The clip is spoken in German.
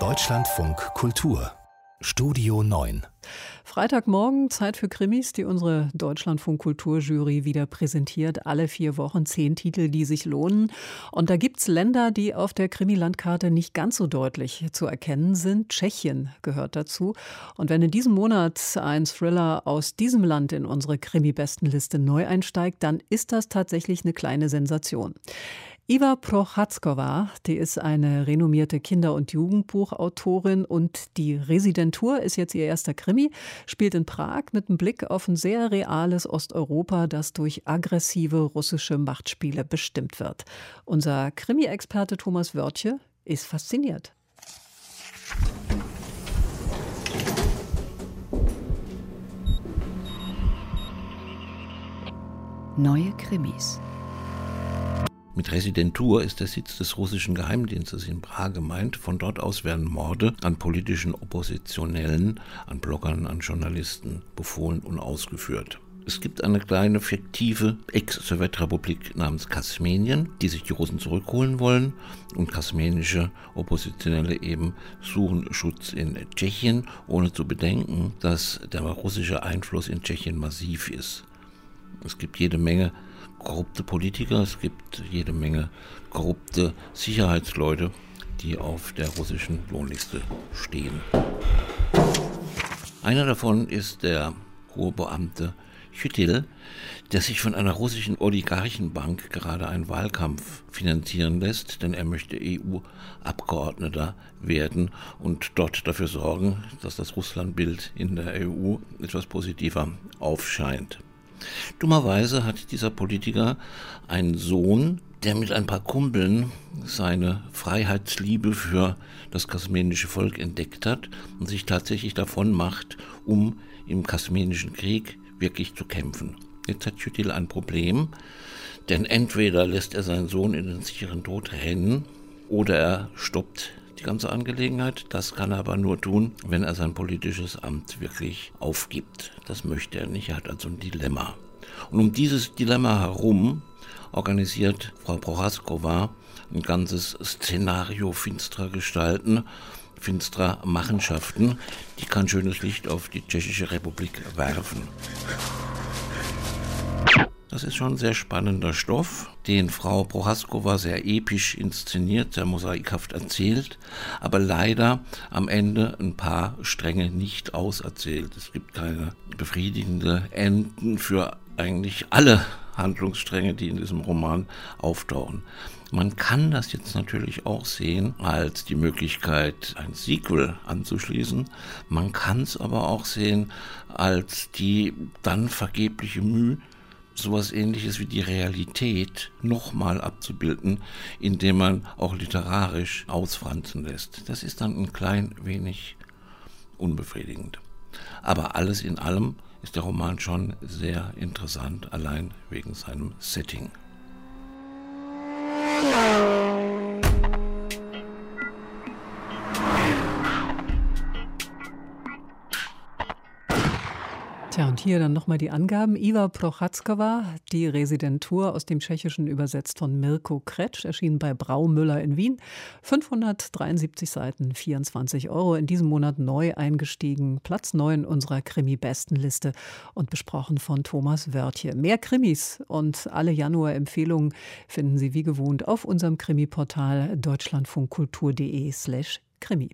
Deutschlandfunk Kultur Studio 9 Freitagmorgen, Zeit für Krimis, die unsere Deutschlandfunk Kulturjury wieder präsentiert. Alle vier Wochen zehn Titel, die sich lohnen. Und da gibt es Länder, die auf der Krimilandkarte nicht ganz so deutlich zu erkennen sind. Tschechien gehört dazu. Und wenn in diesem Monat ein Thriller aus diesem Land in unsere Krimi-Bestenliste neu einsteigt, dann ist das tatsächlich eine kleine Sensation. Iva Prochatzkova, die ist eine renommierte Kinder- und Jugendbuchautorin und die Residentur ist jetzt ihr erster Krimi, spielt in Prag mit einem Blick auf ein sehr reales Osteuropa, das durch aggressive russische Machtspiele bestimmt wird. Unser Krimi-Experte Thomas Wörtje ist fasziniert. Neue Krimis. Mit Residentur ist der Sitz des russischen Geheimdienstes in Prag gemeint. Von dort aus werden Morde an politischen Oppositionellen, an Bloggern, an Journalisten befohlen und ausgeführt. Es gibt eine kleine fiktive Ex-Sowjetrepublik namens Kasmenien, die sich die Russen zurückholen wollen. Und kasmenische Oppositionelle eben suchen Schutz in Tschechien, ohne zu bedenken, dass der russische Einfluss in Tschechien massiv ist. Es gibt jede Menge korrupte Politiker, es gibt jede Menge korrupte Sicherheitsleute, die auf der russischen Lohnliste stehen. Einer davon ist der hohe Beamte Chytil, der sich von einer russischen Oligarchenbank gerade einen Wahlkampf finanzieren lässt, denn er möchte EU-Abgeordneter werden und dort dafür sorgen, dass das Russlandbild in der EU etwas positiver aufscheint. Dummerweise hat dieser Politiker einen Sohn, der mit ein paar Kumpeln seine Freiheitsliebe für das kasmenische Volk entdeckt hat und sich tatsächlich davon macht, um im kasmenischen Krieg wirklich zu kämpfen. Jetzt hat Jütil ein Problem, denn entweder lässt er seinen Sohn in den sicheren Tod rennen oder er stoppt die ganze Angelegenheit. Das kann er aber nur tun, wenn er sein politisches Amt wirklich aufgibt. Das möchte er nicht. Er hat also ein Dilemma. Und um dieses Dilemma herum organisiert Frau Prochaskova ein ganzes Szenario finsterer Gestalten, finsterer Machenschaften, die kein schönes Licht auf die Tschechische Republik werfen. Das ist schon sehr spannender Stoff, den Frau Prohaskova sehr episch inszeniert, sehr mosaikhaft erzählt, aber leider am Ende ein paar Stränge nicht auserzählt. Es gibt keine befriedigende Enden für eigentlich alle Handlungsstränge, die in diesem Roman auftauchen. Man kann das jetzt natürlich auch sehen als die Möglichkeit, ein Sequel anzuschließen. Man kann es aber auch sehen als die dann vergebliche Mühe, sowas ähnliches wie die Realität nochmal abzubilden, indem man auch literarisch ausfranzen lässt. Das ist dann ein klein wenig unbefriedigend. Aber alles in allem ist der Roman schon sehr interessant, allein wegen seinem Setting. Tja, und hier dann nochmal die Angaben. Iva Prochatzkova, die Residentur aus dem Tschechischen übersetzt von Mirko Kretsch, erschienen bei Braumüller in Wien. 573 Seiten, 24 Euro. In diesem Monat neu eingestiegen. Platz 9 unserer Krimi-Bestenliste und besprochen von Thomas Wörtje. Mehr Krimis und alle Januar-Empfehlungen finden Sie wie gewohnt auf unserem Krimi-Portal deutschlandfunkkultur.de slash Krimi.